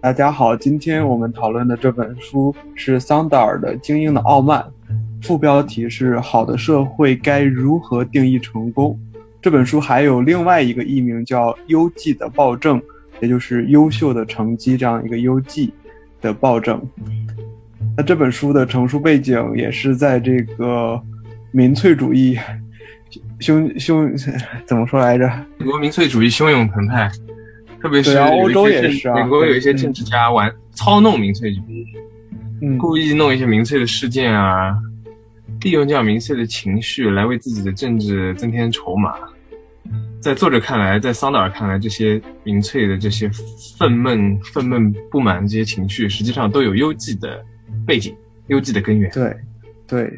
大家好，今天我们讨论的这本书是桑达尔的《精英的傲慢》，副标题是“好的社会该如何定义成功”。这本书还有另外一个译名叫“优绩的暴政”，也就是优秀的成绩这样一个优绩的暴政。那这本书的成书背景也是在这个民粹主义汹汹怎么说来着？美国民粹主义汹涌澎湃。特别是欧洲也是啊，美国有一些政治家玩操弄民粹主义，嗯，故意弄一些民粹的事件啊，利用这样民粹的情绪来为自己的政治增添筹码。在作者看来，在桑德尔看来，这些民粹的这些愤懑、愤懑、不满这些情绪，实际上都有优绩的背景、优绩的根源。对，对，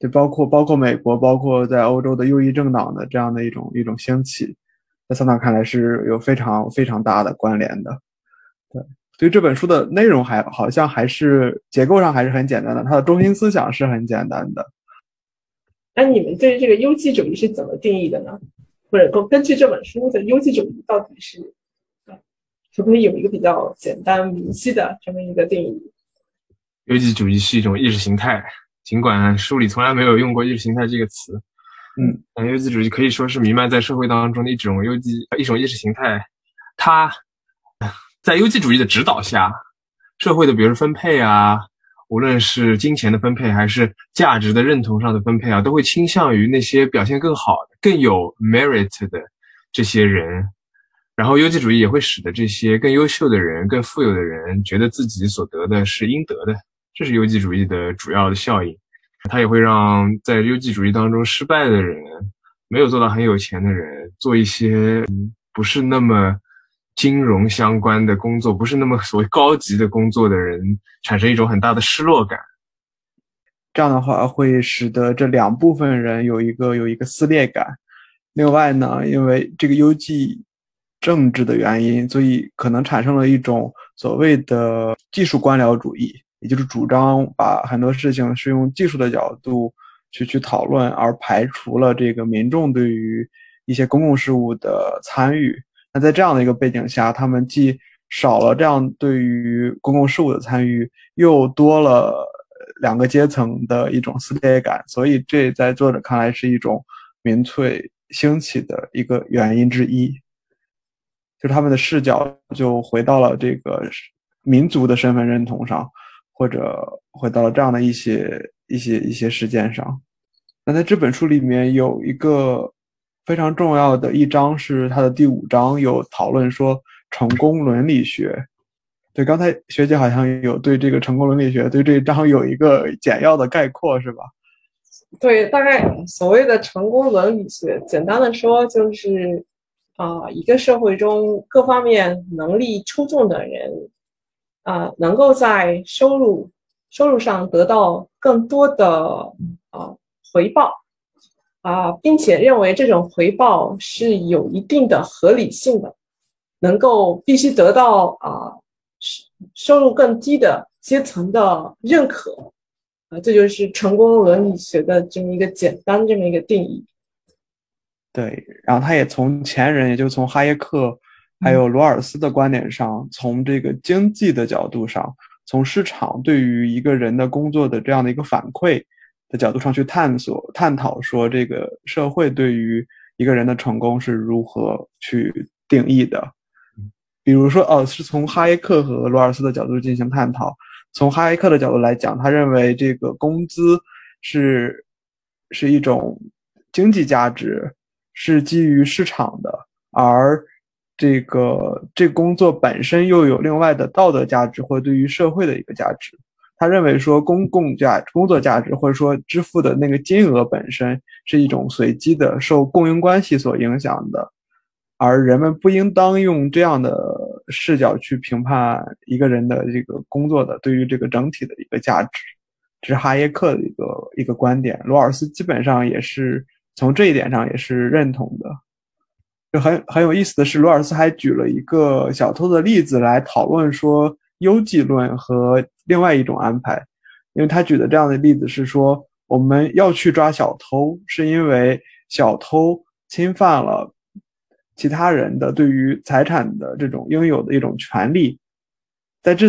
就包括包括美国，包括在欧洲的右翼政党的这样的一种一种兴起。在桑塔看来是有非常非常大的关联的，对，所以这本书的内容还好像还是结构上还是很简单的，它的中心思想是很简单的。那你们对这个优绩主义是怎么定义的呢？或者根根据这本书的优绩主义到底是，可不可以有一个比较简单明晰的这么一个定义？优绩主义是一种意识形态，尽管书里从来没有用过意识形态这个词。嗯，嗯优绩主义可以说是弥漫在社会当中的一种优绩一种意识形态。它在优绩主义的指导下，社会的比如分配啊，无论是金钱的分配还是价值的认同上的分配啊，都会倾向于那些表现更好、更有 merit 的这些人。然后，优绩主义也会使得这些更优秀的人、更富有的人觉得自己所得的是应得的。这是优绩主义的主要的效应。它也会让在优绩主义当中失败的人，没有做到很有钱的人，做一些不是那么金融相关的工作，不是那么所谓高级的工作的人，产生一种很大的失落感。这样的话会使得这两部分人有一个有一个撕裂感。另外呢，因为这个优绩政治的原因，所以可能产生了一种所谓的技术官僚主义。也就是主张把很多事情是用技术的角度去去讨论，而排除了这个民众对于一些公共事务的参与。那在这样的一个背景下，他们既少了这样对于公共事务的参与，又多了两个阶层的一种撕裂感。所以，这在作者看来是一种民粹兴起的一个原因之一。就他们的视角就回到了这个民族的身份认同上。或者回到了这样的一些一些一些事件上。那在这本书里面有一个非常重要的一章，是它的第五章，有讨论说成功伦理学。对，刚才学姐好像有对这个成功伦理学对这一章有一个简要的概括，是吧？对，大概所谓的成功伦理学，简单的说就是啊，一个社会中各方面能力出众的人。啊，能够在收入收入上得到更多的啊回报啊，并且认为这种回报是有一定的合理性的，能够必须得到啊收收入更低的阶层的认可啊，这就是成功伦理学的这么一个简单这么一个定义。对，然后他也从前人，也就从哈耶克。还有罗尔斯的观点上，从这个经济的角度上，从市场对于一个人的工作的这样的一个反馈的角度上去探索、探讨，说这个社会对于一个人的成功是如何去定义的。比如说，哦，是从哈耶克和罗尔斯的角度进行探讨。从哈耶克的角度来讲，他认为这个工资是是一种经济价值，是基于市场的，而这个这工作本身又有另外的道德价值，或对于社会的一个价值。他认为说，公共价工作价值，或者说支付的那个金额本身是一种随机的，受供应关系所影响的，而人们不应当用这样的视角去评判一个人的这个工作的对于这个整体的一个价值。这是哈耶克的一个一个观点，罗尔斯基本上也是从这一点上也是认同的。就很很有意思的是，罗尔斯还举了一个小偷的例子来讨论说优绩论和另外一种安排，因为他举的这样的例子是说，我们要去抓小偷，是因为小偷侵犯了其他人的对于财产的这种应有的一种权利，在这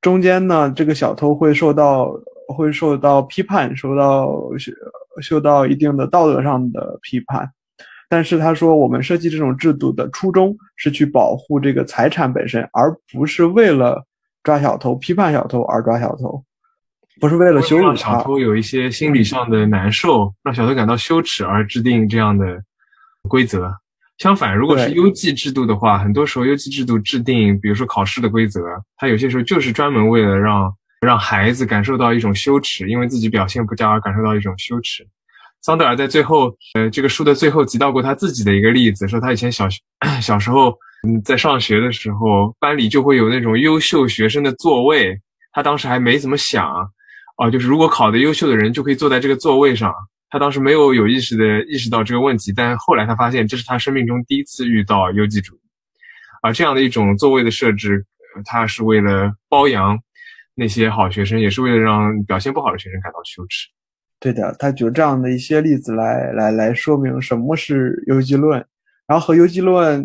中间呢，这个小偷会受到会受到批判，受到受到一定的道德上的批判。但是他说，我们设计这种制度的初衷是去保护这个财产本身，而不是为了抓小偷、批判小偷而抓小偷，不是为了羞辱小偷有一些心理上的难受，让小偷感到羞耻而制定这样的规则。相反，如果是优绩制度的话，很多时候优绩制度制定，比如说考试的规则，它有些时候就是专门为了让让孩子感受到一种羞耻，因为自己表现不佳而感受到一种羞耻。桑德尔在最后，呃，这个书的最后提到过他自己的一个例子，说他以前小学 小时候，嗯，在上学的时候，班里就会有那种优秀学生的座位，他当时还没怎么想，啊，就是如果考得优秀的人就可以坐在这个座位上，他当时没有有意识的意识到这个问题，但后来他发现这是他生命中第一次遇到优绩主义，而，这样的一种座位的设置，他是为了包养那些好学生，也是为了让表现不好的学生感到羞耻。对的，他举这样的一些例子来来来说明什么是游击论，然后和游击论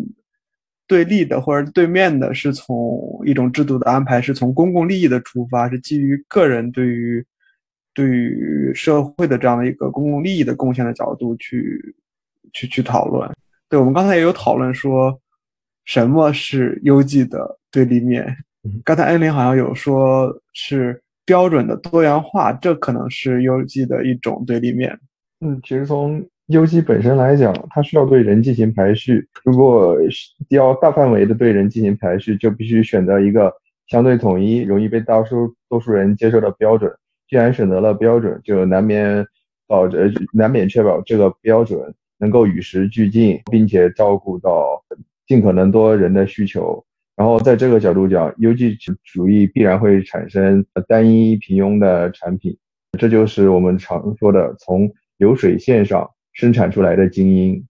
对立的或者对面的是从一种制度的安排，是从公共利益的出发，是基于个人对于对于社会的这样的一个公共利益的贡献的角度去去去讨论。对我们刚才也有讨论说，什么是优绩的对立面？刚才恩林好像有说是。标准的多元化，这可能是 U G 的一种对立面。嗯，其实从 U G 本身来讲，它需要对人进行排序。如果要大范围的对人进行排序，就必须选择一个相对统一、容易被大数多数人接受的标准。既然选择了标准，就难免保着难免确保这个标准能够与时俱进，并且照顾到尽可能多人的需求。然后在这个角度讲，优绩主义必然会产生单一平庸的产品，这就是我们常说的从流水线上生产出来的精英。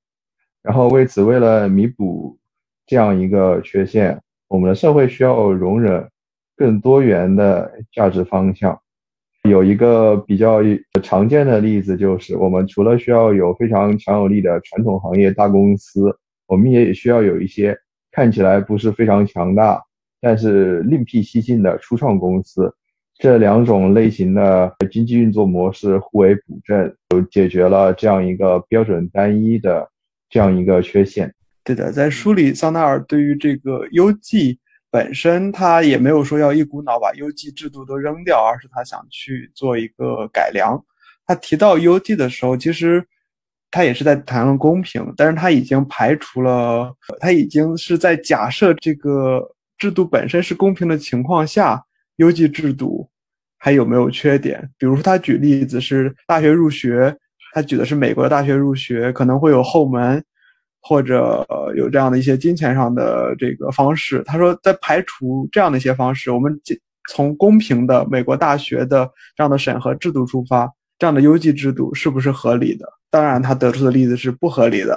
然后为此，为了弥补这样一个缺陷，我们的社会需要容忍更多元的价值方向。有一个比较常见的例子就是，我们除了需要有非常强有力的传统行业大公司，我们也需要有一些。看起来不是非常强大，但是另辟蹊径的初创公司，这两种类型的经济运作模式互为补正，就解决了这样一个标准单一的这样一个缺陷。对的，在书里，桑纳尔对于这个 U G 本身，他也没有说要一股脑把 U G 制度都扔掉，而是他想去做一个改良。他提到 U G 的时候，其实。他也是在谈论公平，但是他已经排除了，他已经是在假设这个制度本身是公平的情况下，优绩制度还有没有缺点？比如说，他举例子是大学入学，他举的是美国的大学入学可能会有后门，或者有这样的一些金钱上的这个方式。他说，在排除这样的一些方式，我们从公平的美国大学的这样的审核制度出发，这样的优绩制度是不是合理的？当然，他得出的例子是不合理的。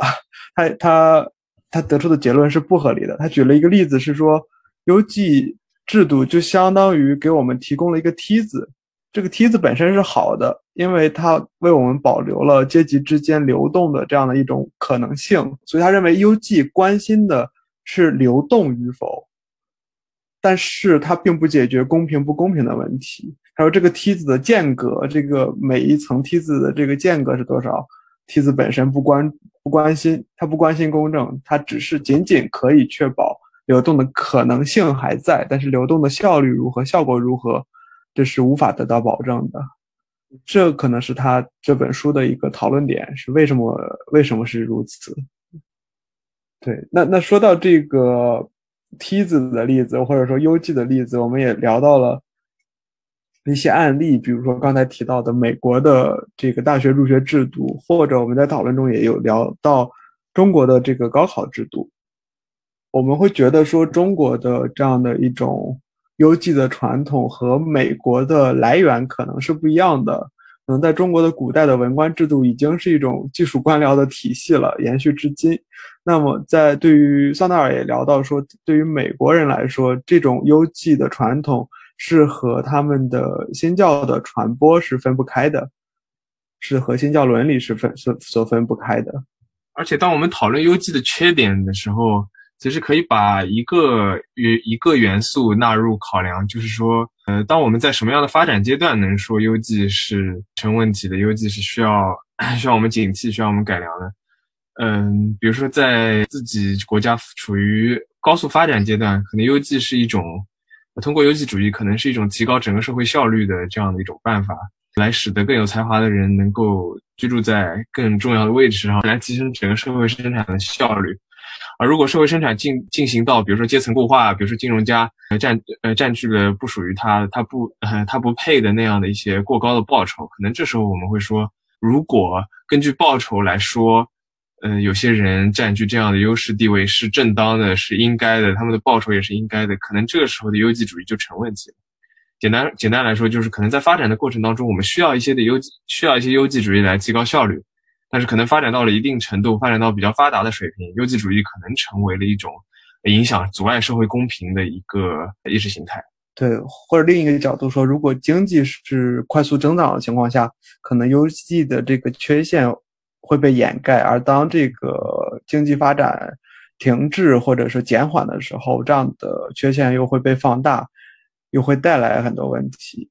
他他他得出的结论是不合理的。他举了一个例子是说，优绩制度就相当于给我们提供了一个梯子，这个梯子本身是好的，因为它为我们保留了阶级之间流动的这样的一种可能性。所以他认为优绩关心的是流动与否，但是它并不解决公平不公平的问题。还有这个梯子的间隔，这个每一层梯子的这个间隔是多少？梯子本身不关不关心，他不关心公正，他只是仅仅可以确保流动的可能性还在，但是流动的效率如何，效果如何，这是无法得到保证的。这可能是他这本书的一个讨论点，是为什么为什么是如此？对，那那说到这个梯子的例子，或者说优绩的例子，我们也聊到了。一些案例，比如说刚才提到的美国的这个大学入学制度，或者我们在讨论中也有聊到中国的这个高考制度，我们会觉得说中国的这样的一种优绩的传统和美国的来源可能是不一样的。可能在中国的古代的文官制度已经是一种技术官僚的体系了，延续至今。那么在对于桑德尔也聊到说，对于美国人来说，这种优绩的传统。是和他们的新教的传播是分不开的，是和新教伦理是分所所分不开的。而且，当我们讨论优绩的缺点的时候，其实可以把一个元一个元素纳入考量，就是说，呃，当我们在什么样的发展阶段能说优绩是成问题的，优绩是需要 需要我们警惕、需要我们改良的。嗯，比如说在自己国家处于高速发展阶段，可能优绩是一种通过优绩主义，可能是一种提高整个社会效率的这样的一种办法，来使得更有才华的人能够居住在更重要的位置上，来提升整个社会生产的效率。而如果社会生产进进行到，比如说阶层固化，比如说金融家占呃占据了不属于他他不呃他不配的那样的一些过高的报酬，可能这时候我们会说，如果根据报酬来说，嗯，有些人占据这样的优势地位是正当的，是应该的，他们的报酬也是应该的，可能这个时候的优绩主义就成问题了。简单简单来说，就是可能在发展的过程当中，我们需要一些的优需要一些优绩主义来提高效率。但是可能发展到了一定程度，发展到比较发达的水平，优绩主义可能成为了一种影响、阻碍社会公平的一个意识形态。对，或者另一个角度说，如果经济是快速增长的情况下，可能优绩的这个缺陷会被掩盖；而当这个经济发展停滞或者是减缓的时候，这样的缺陷又会被放大，又会带来很多问题。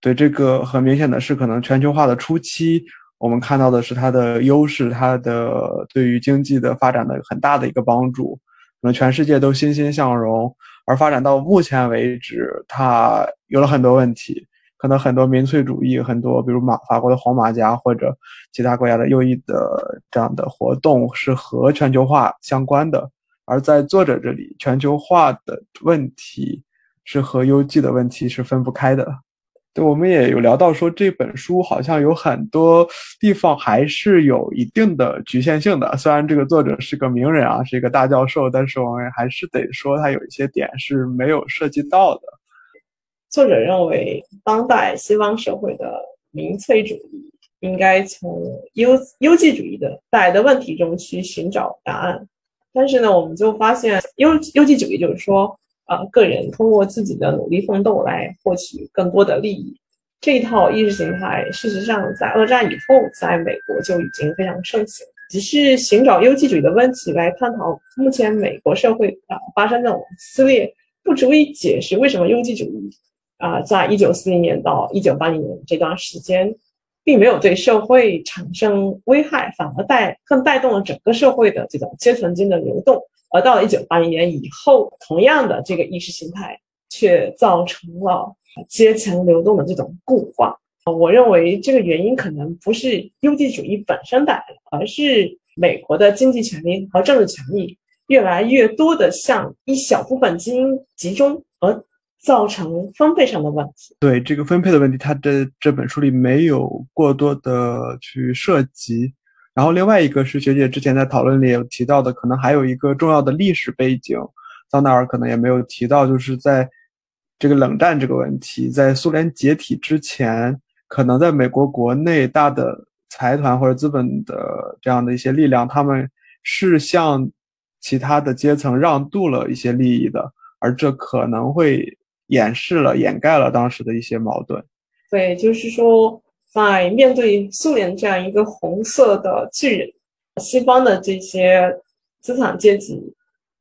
对，这个很明显的是，可能全球化的初期。我们看到的是它的优势，它的对于经济的发展的很大的一个帮助，可能全世界都欣欣向荣。而发展到目前为止，它有了很多问题，可能很多民粹主义，很多比如马法国的黄马甲或者其他国家的右翼的这样的活动是和全球化相关的。而在作者这里，全球化的问题是和优绩的问题是分不开的。对，我们也有聊到说这本书好像有很多地方还是有一定的局限性的。虽然这个作者是个名人啊，是一个大教授，但是我们还是得说他有一些点是没有涉及到的。作者认为，当代西方社会的民粹主义应该从优优绩主义的带的问题中去寻找答案。但是呢，我们就发现优优绩主义就是说。啊，个人通过自己的努力奋斗来获取更多的利益，这一套意识形态，事实上在二战以后，在美国就已经非常盛行。只是寻找优绩主义的问题来探讨目前美国社会啊发生这种撕裂，不足以解释为什么优绩主义啊，在一九四零年到一九八零年这段时间，并没有对社会产生危害，反而带更带动了整个社会的这种阶层间的流动。而到了一九八零年以后，同样的这个意识形态却造成了阶层流动的这种固化。我认为这个原因可能不是优绩主义本身带来的，而是美国的经济权利和政治权利越来越多的向一小部分精英集中，而造成分配上的问题。对这个分配的问题，他的这本书里没有过多的去涉及。然后另外一个是学姐之前在讨论里有提到的，可能还有一个重要的历史背景，桑达尔可能也没有提到，就是在这个冷战这个问题，在苏联解体之前，可能在美国国内大的财团或者资本的这样的一些力量，他们是向其他的阶层让渡了一些利益的，而这可能会掩饰了、掩盖了当时的一些矛盾。对，就是说。在面对苏联这样一个红色的巨人，西方的这些资产阶级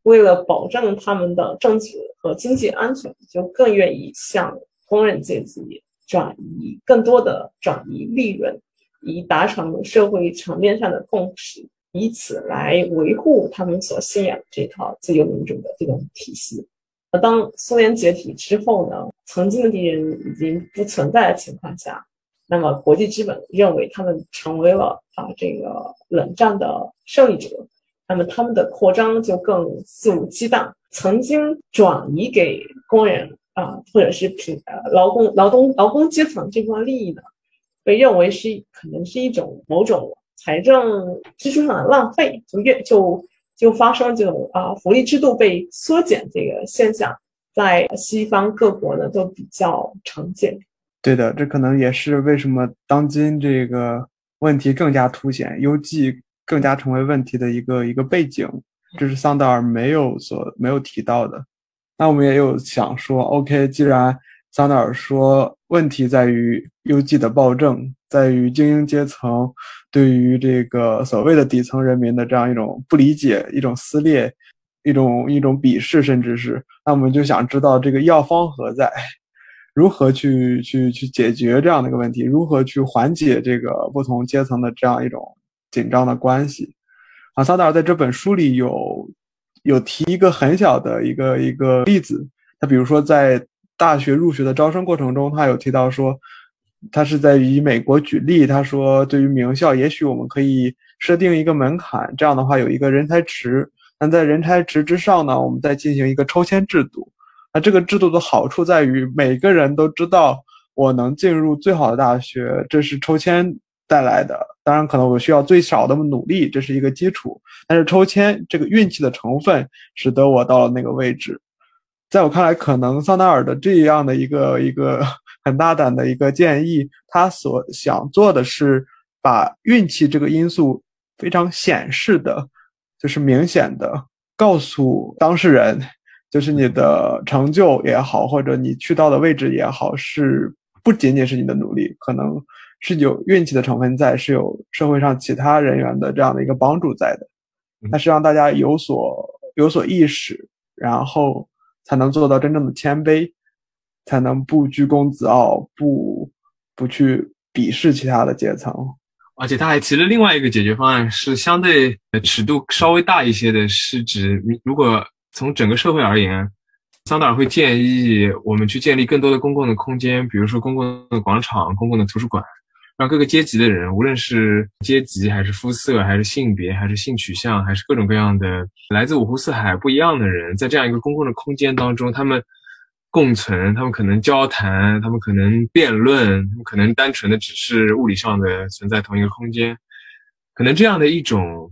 为了保证他们的政治和经济安全，就更愿意向工人阶级转移更多的转移利润，以达成社会层面上的共识，以此来维护他们所信仰这套自由民主的这种体系。而当苏联解体之后呢，曾经的敌人已经不存在的情况下。那么，国际资本认为他们成为了啊这个冷战的胜利者，那么他们的扩张就更肆无忌惮。曾经转移给工人啊，或者是平呃劳工、劳动、劳工阶层这部分利益呢，被认为是可能是一种某种财政支出上的浪费，就越就就发生这种啊福利制度被缩减这个现象，在西方各国呢都比较常见。对的，这可能也是为什么当今这个问题更加凸显，优绩更加成为问题的一个一个背景。这是桑德尔没有所没有提到的。那我们也有想说，OK，既然桑德尔说问题在于优绩的暴政，在于精英阶层对于这个所谓的底层人民的这样一种不理解、一种撕裂，一种一种鄙视，甚至是那我们就想知道这个药方何在，如何去去去解决这样的一个问题，如何去缓解这个不同阶层的这样一种紧张的关系。啊，萨达尔在这本书里有有提一个很小的一个一个例子，他比如说在大学入学的招生过程中，他有提到说。他是在以美国举例，他说，对于名校，也许我们可以设定一个门槛，这样的话有一个人才池。但在人才池之上呢，我们再进行一个抽签制度。那这个制度的好处在于，每个人都知道我能进入最好的大学，这是抽签带来的。当然，可能我需要最少的努力，这是一个基础。但是抽签这个运气的成分，使得我到了那个位置。在我看来，可能桑达尔的这样的一个一个。很大胆的一个建议，他所想做的是把运气这个因素非常显示的，就是明显的告诉当事人，就是你的成就也好，或者你去到的位置也好，是不仅仅是你的努力，可能是有运气的成分在，是有社会上其他人员的这样的一个帮助在的。那是让大家有所有所意识，然后才能做到真正的谦卑。才能不居功自傲，不不去鄙视其他的阶层，而且他还提了另外一个解决方案，是相对尺度稍微大一些的，是指如果从整个社会而言，桑德尔会建议我们去建立更多的公共的空间，比如说公共的广场、公共的图书馆，让各个阶级的人，无论是阶级还是肤色，还是性别，还是性取向，还是各种各样的来自五湖四海不一样的人，在这样一个公共的空间当中，他们。共存，他们可能交谈，他们可能辩论，他们可能单纯的只是物理上的存在同一个空间，可能这样的一种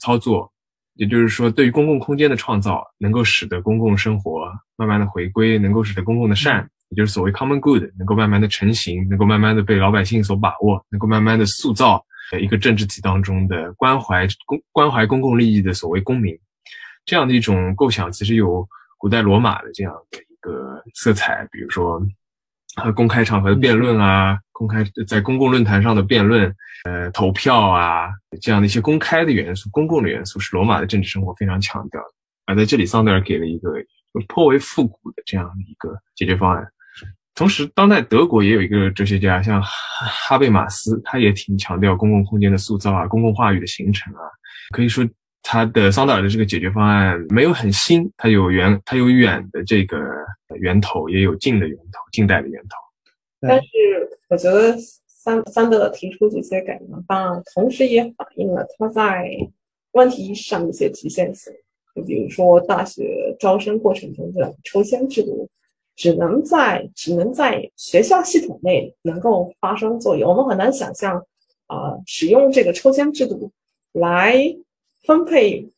操作，也就是说，对于公共空间的创造，能够使得公共生活慢慢的回归，能够使得公共的善，也就是所谓 common good，能够慢慢的成型，能够慢慢的被老百姓所把握，能够慢慢的塑造一个政治体当中的关怀公关怀公共利益的所谓公民，这样的一种构想，其实有古代罗马的这样的。个色彩，比如说，呃，公开场合的辩论啊，公开在公共论坛上的辩论，呃，投票啊，这样的一些公开的元素、公共的元素，是罗马的政治生活非常强调的。而在这里，桑德尔给了一个颇为复古的这样的一个解决方案。同时，当代德国也有一个哲学家，像哈贝马斯，他也挺强调公共空间的塑造啊，公共话语的形成啊，可以说。他的桑德尔的这个解决方案没有很新，它有远，它有远的这个源头，也有近的源头，近代的源头。但是我觉得桑桑德尔提出这些改革方案，同时也反映了他在问题上的一些局限性。就比如说大学招生过程中的抽签制度，只能在只能在学校系统内能够发生作用。我们很难想象，啊，使用这个抽签制度来。分配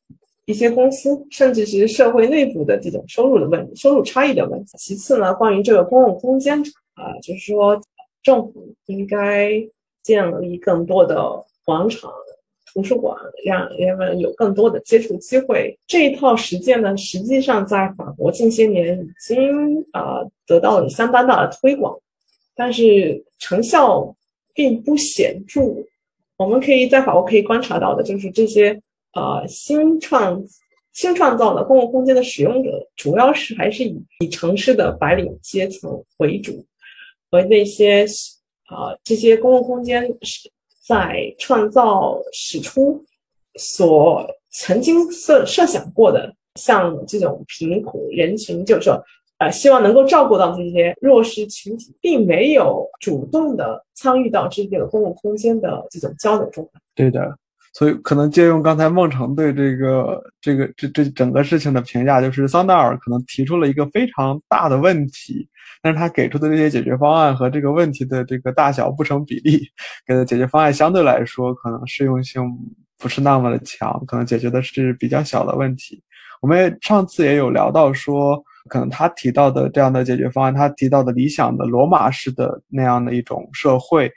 一些公司，甚至是社会内部的这种收入的问题、收入差异的问题。其次呢，关于这个公共空间啊，就是说政府应该建立更多的广场、图书馆，让人们有更多的接触机会。这一套实践呢，实际上在法国近些年已经啊得到了相当大的推广，但是成效并不显著。我们可以在法国可以观察到的就是这些。呃，新创新创造的公共空间的使用者，主要是还是以以城市的白领阶层为主，和那些啊这些公共空间是在创造始初所曾经设设想过的，像这种贫苦人群，就是说，呃，希望能够照顾到这些弱势群体，并没有主动的参与到这个公共空间的这种交流中。对的。所以，可能借用刚才孟成对这个、这个、这这整个事情的评价，就是桑达尔可能提出了一个非常大的问题，但是他给出的这些解决方案和这个问题的这个大小不成比例，给的解决方案相对来说可能适用性不是那么的强，可能解决的是比较小的问题。我们上次也有聊到说，可能他提到的这样的解决方案，他提到的理想的罗马式的那样的一种社会，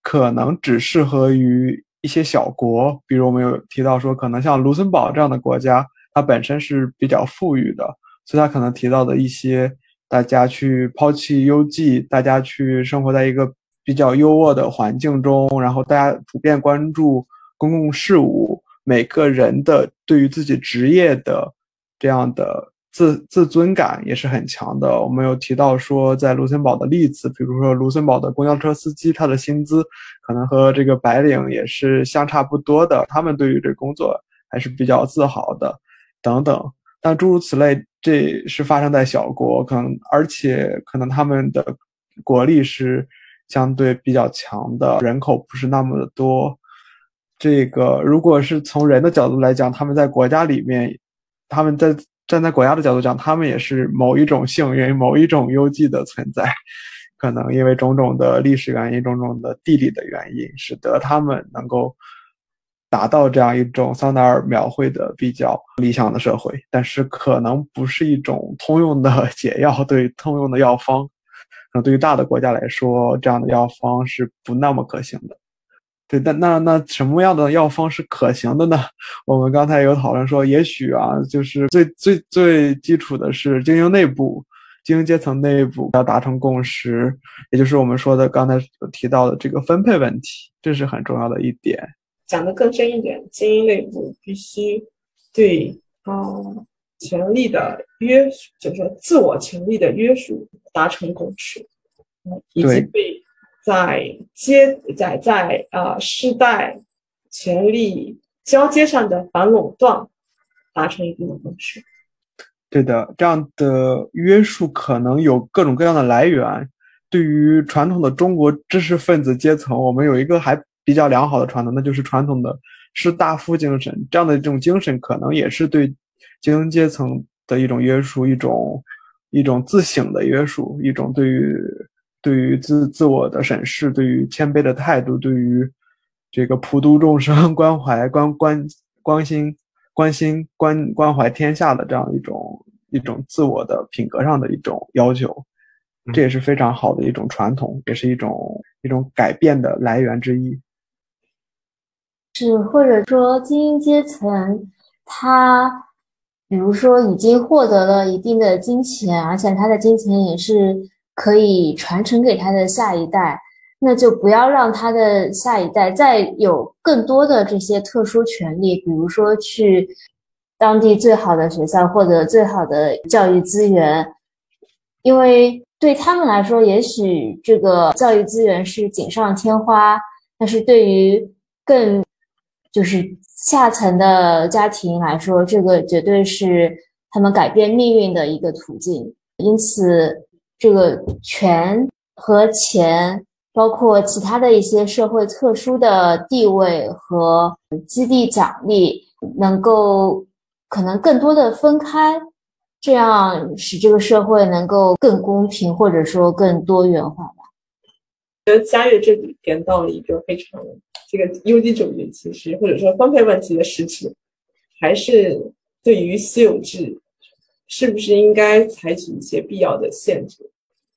可能只适合于。一些小国，比如我们有提到说，可能像卢森堡这样的国家，它本身是比较富裕的，所以它可能提到的一些大家去抛弃优绩，大家去生活在一个比较优渥的环境中，然后大家普遍关注公共事务，每个人的对于自己职业的这样的自自尊感也是很强的。我们有提到说，在卢森堡的例子，比如说卢森堡的公交车司机，他的薪资可能和这个白领也是相差不多的，他们对于这工作还是比较自豪的，等等。但诸如此类，这是发生在小国，可能而且可能他们的国力是相对比较强的，人口不是那么的多。这个如果是从人的角度来讲，他们在国家里面，他们在站在国家的角度讲，他们也是某一种幸运、某一种优绩的存在。可能因为种种的历史原因、种种的地理的原因，使得他们能够。达到这样一种桑达尔描绘的比较理想的社会，但是可能不是一种通用的 解药，对通用的药方，可能对于大的国家来说，这样的药方是不那么可行的。对，但那那什么样的药方是可行的呢？我们刚才有讨论说，也许啊，就是最最最基础的是精英内部、精英阶层内部要达成共识，也就是我们说的刚才提到的这个分配问题，这是很重要的一点。讲的更深一点，精英内部必须对啊权力的约束，就是说自我权力的约束达成共识，以及对在接在在啊世代权力交接上的反垄断达成一定的共识。对的，这样的约束可能有各种各样的来源。对于传统的中国知识分子阶层，我们有一个还。比较良好的传统，那就是传统的士大夫精神。这样的这种精神，可能也是对精英阶层的一种约束，一种一种自省的约束，一种对于对于自自我的审视，对于谦卑的态度，对于这个普度众生、关怀关关关心关心关关怀天下的这样一种一种自我的品格上的一种要求。这也是非常好的一种传统，也是一种一种改变的来源之一。是，或者说精英阶层，他比如说已经获得了一定的金钱，而且他的金钱也是可以传承给他的下一代，那就不要让他的下一代再有更多的这些特殊权利，比如说去当地最好的学校获得最好的教育资源，因为对他们来说，也许这个教育资源是锦上添花，但是对于更就是下层的家庭来说，这个绝对是他们改变命运的一个途径。因此，这个权和钱，包括其他的一些社会特殊的地位和激励奖励，能够可能更多的分开，这样使这个社会能够更公平，或者说更多元化吧。觉得嘉悦这里点到了一个非常。这个优绩主义其实或者说分配问题的实质，还是对于私有制是不是应该采取一些必要的限制？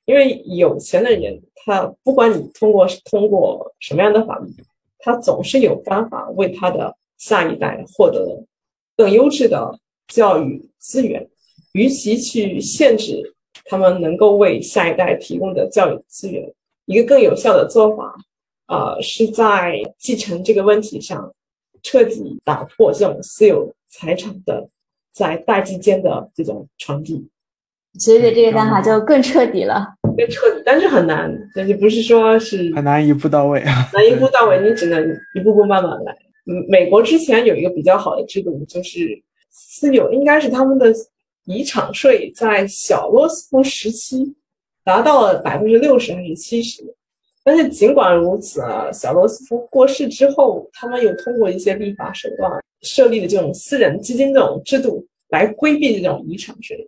因为有钱的人，他不管你通过通过什么样的法律，他总是有办法为他的下一代获得更优质的教育资源。与其去限制他们能够为下一代提供的教育资源，一个更有效的做法。呃，是在继承这个问题上，彻底打破这种私有财产的在代际间的这种传递。学姐这个想法就更彻底了，更彻底，但是很难，但是不是说是 很难一步到位啊？难一步到位，你只能一步步慢慢来。嗯，美国之前有一个比较好的制度，就是私有应该是他们的遗产税在小罗斯福时期达到了百分之六十还是七十。但是尽管如此啊，小罗斯福过世之后，他们又通过一些立法手段设立的这种私人基金这种制度，来规避这种遗产税，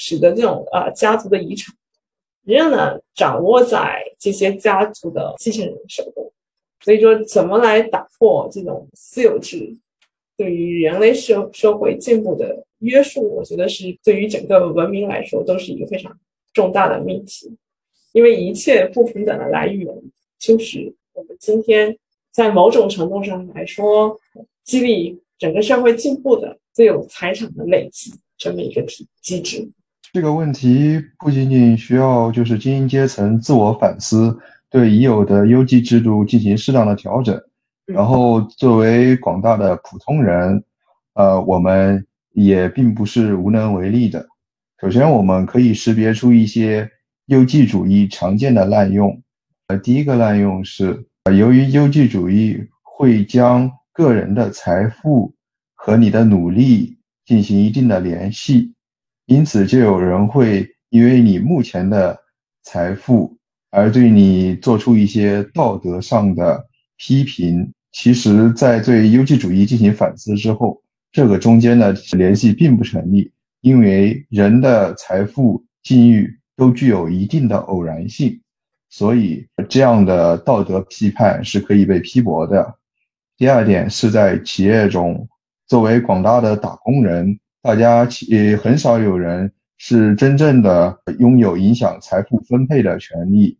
使得这种呃家族的遗产仍然掌握在这些家族的继承人手中。所以说，怎么来打破这种私有制对于人类社社会进步的约束，我觉得是对于整个文明来说都是一个非常重大的命题。因为一切不平等的来源，就是我们今天在某种程度上来说，激励整个社会进步的最有财产的累积这么一个体机制。这个问题不仅仅需要就是精英阶层自我反思，对已有的优绩制度进行适当的调整，然后作为广大的普通人，呃，我们。也并不是无能为力的。首先，我们可以识别出一些优绩主义常见的滥用。呃，第一个滥用是，由于优绩主义会将个人的财富和你的努力进行一定的联系，因此就有人会因为你目前的财富而对你做出一些道德上的批评。其实，在对优绩主义进行反思之后，这个中间的联系并不成立，因为人的财富境遇都具有一定的偶然性，所以这样的道德批判是可以被批驳的。第二点是在企业中，作为广大的打工人，大家也很少有人是真正的拥有影响财富分配的权利，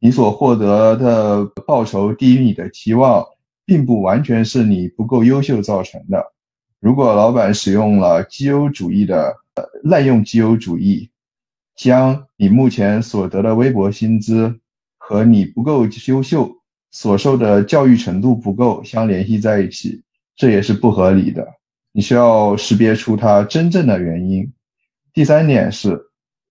你所获得的报酬低于你的期望。并不完全是你不够优秀造成的。如果老板使用了绩优主义的滥用绩优主义，将你目前所得的微薄薪资和你不够优秀所受的教育程度不够相联系在一起，这也是不合理的。你需要识别出它真正的原因。第三点是，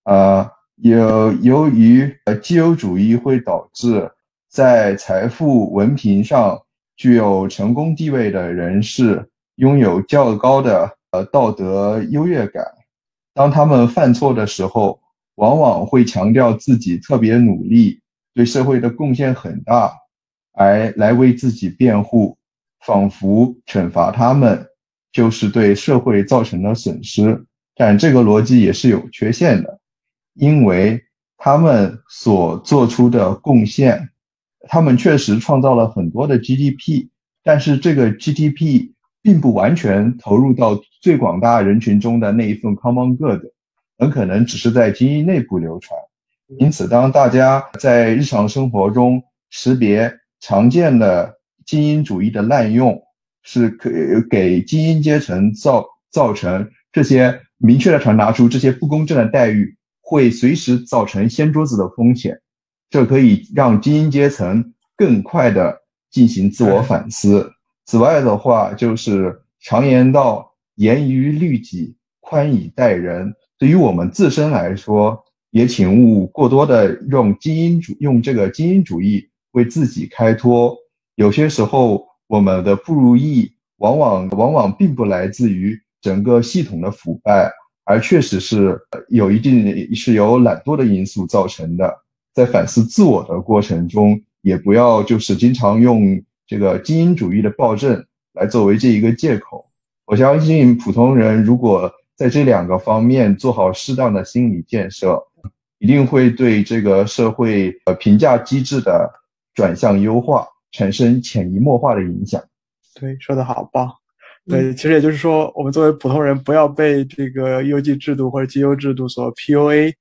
呃，有由于呃绩优主义会导致在财富文凭上。具有成功地位的人士拥有较高的呃道德优越感，当他们犯错的时候，往往会强调自己特别努力，对社会的贡献很大，而来为自己辩护，仿佛惩罚他们就是对社会造成了损失。但这个逻辑也是有缺陷的，因为他们所做出的贡献。他们确实创造了很多的 GDP，但是这个 GDP 并不完全投入到最广大人群中的那一份 common good，很可能只是在精英内部流传。因此，当大家在日常生活中识别常见的精英主义的滥用，是可给精英阶层造造成这些明确的传达出这些不公正的待遇，会随时造成掀桌子的风险。这可以让精英阶层更快的进行自我反思。此外的话，就是常言道“严于律己，宽以待人”。对于我们自身来说，也请勿过多的用精英主用这个精英主义为自己开脱。有些时候，我们的不如意往往往往并不来自于整个系统的腐败，而确实是有一定是由懒惰的因素造成的。在反思自我的过程中，也不要就是经常用这个精英主义的暴政来作为这一个借口。我相信普通人如果在这两个方面做好适当的心理建设，一定会对这个社会呃评价机制的转向优化产生潜移默化的影响。对，说的好棒。对，其实也就是说，我们作为普通人，不要被这个优绩制度或者绩优制度所 PUA。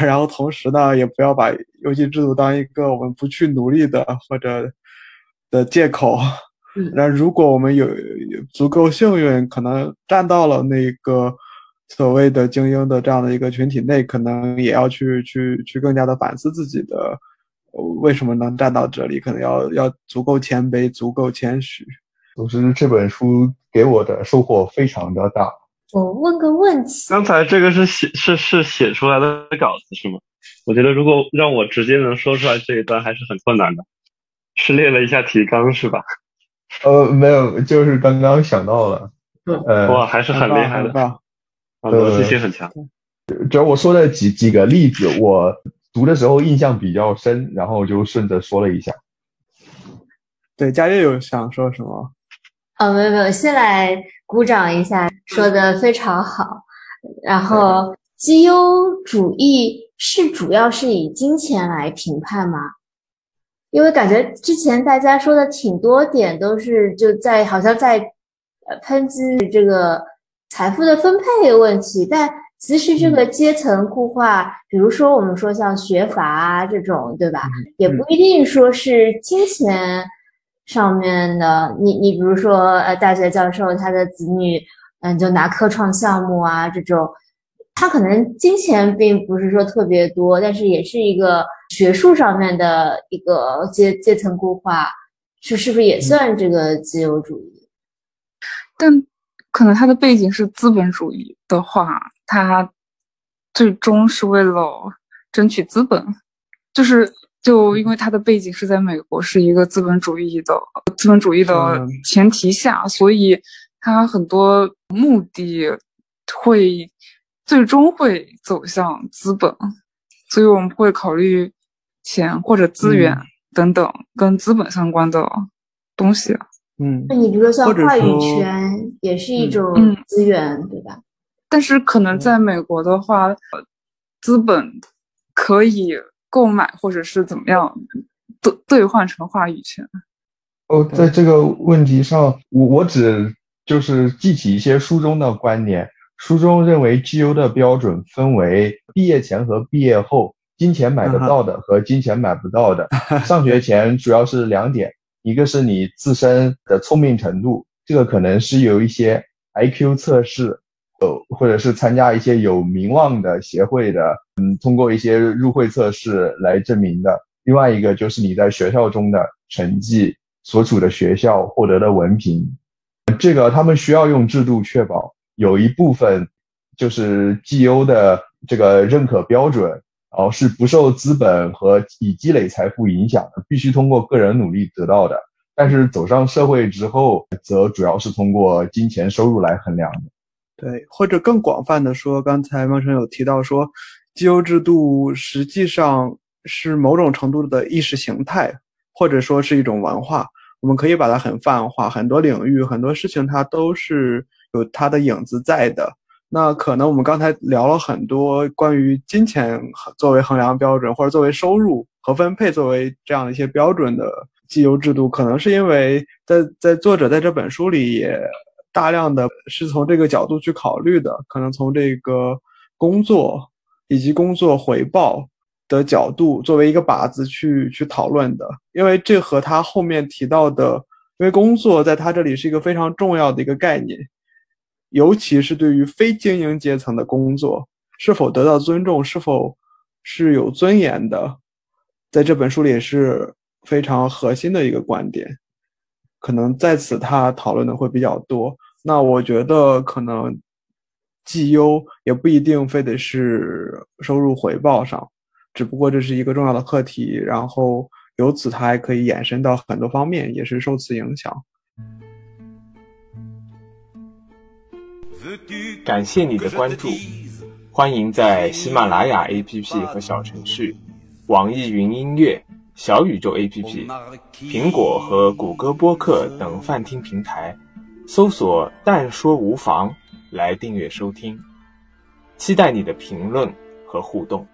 然后同时呢，也不要把 UG 制度当一个我们不去努力的或者的借口。那如果我们有足够幸运，可能站到了那个所谓的精英的这样的一个群体内，可能也要去去去更加的反思自己的为什么能站到这里，可能要要足够谦卑，足够谦虚。总之，这本书给我的收获非常的大。我问个问题，刚才这个是写是是写出来的稿子是吗？我觉得如果让我直接能说出来这一段还是很困难的，是列了一下提纲是吧？呃，没有，就是刚刚想到了。呃，哇，还是很厉害的，逻辑性很强。主要我说的几几个例子，我读的时候印象比较深，然后就顺着说了一下。对，佳悦有想说什么？哦，没有没有，先来鼓掌一下，说的非常好。然后，绩优主义是主要是以金钱来评判吗？因为感觉之前大家说的挺多点都是就在好像在呃抨击这个财富的分配问题，但其实这个阶层固化，比如说我们说像学阀啊这种，对吧？也不一定说是金钱。上面的你，你比如说，呃，大学教授他的子女，嗯，就拿科创项目啊这种，他可能金钱并不是说特别多，但是也是一个学术上面的一个阶阶层固化，是是不是也算这个自由主义？但可能他的背景是资本主义的话，他最终是为了争取资本，就是就因为他的背景是在美国，是一个资本主义的资本主义的前提下，所以他很多目的会最终会走向资本，所以我们会考虑钱或者资源等等跟资本相关的东西。嗯，那你比如说像话语权也是一种嗯资源，对吧？但是可能在美国的话，呃资本可以购买或者是怎么样兑兑换成话语权。哦，在这个问题上，我我只就是记起一些书中的观点。书中认为 GU 的标准分为毕业前和毕业后，金钱买得到的和金钱买不到的。上学前主要是两点，一个是你自身的聪明程度，这个可能是有一些 IQ 测试，呃，或者是参加一些有名望的协会的，嗯，通过一些入会测试来证明的。另外一个就是你在学校中的成绩，所处的学校获得的文凭，这个他们需要用制度确保有一部分就是 GU 的这个认可标准，然后是不受资本和以积累财富影响的，必须通过个人努力得到的。但是走上社会之后，则主要是通过金钱收入来衡量的。对，或者更广泛的说，刚才孟生有提到说，绩优制度实际上是某种程度的意识形态，或者说是一种文化。我们可以把它很泛化，很多领域、很多事情它都是有它的影子在的。那可能我们刚才聊了很多关于金钱作为衡量标准，或者作为收入和分配作为这样的一些标准的绩优制度，可能是因为在在作者在这本书里也大量的是从这个角度去考虑的，可能从这个工作以及工作回报的角度作为一个靶子去去讨论的，因为这和他后面提到的，因为工作在他这里是一个非常重要的一个概念，尤其是对于非精英阶层的工作是否得到尊重，是否是有尊严的，在这本书里也是非常核心的一个观点。可能在此他讨论的会比较多。那我觉得可能绩优也不一定非得是收入回报上，只不过这是一个重要的课题，然后由此它还可以延伸到很多方面，也是受此影响。感谢你的关注，欢迎在喜马拉雅 APP 和小程序、网易云音乐、小宇宙 APP、苹果和谷歌播客等泛听平台搜索“但说无妨”来订阅收听，期待你的评论和互动。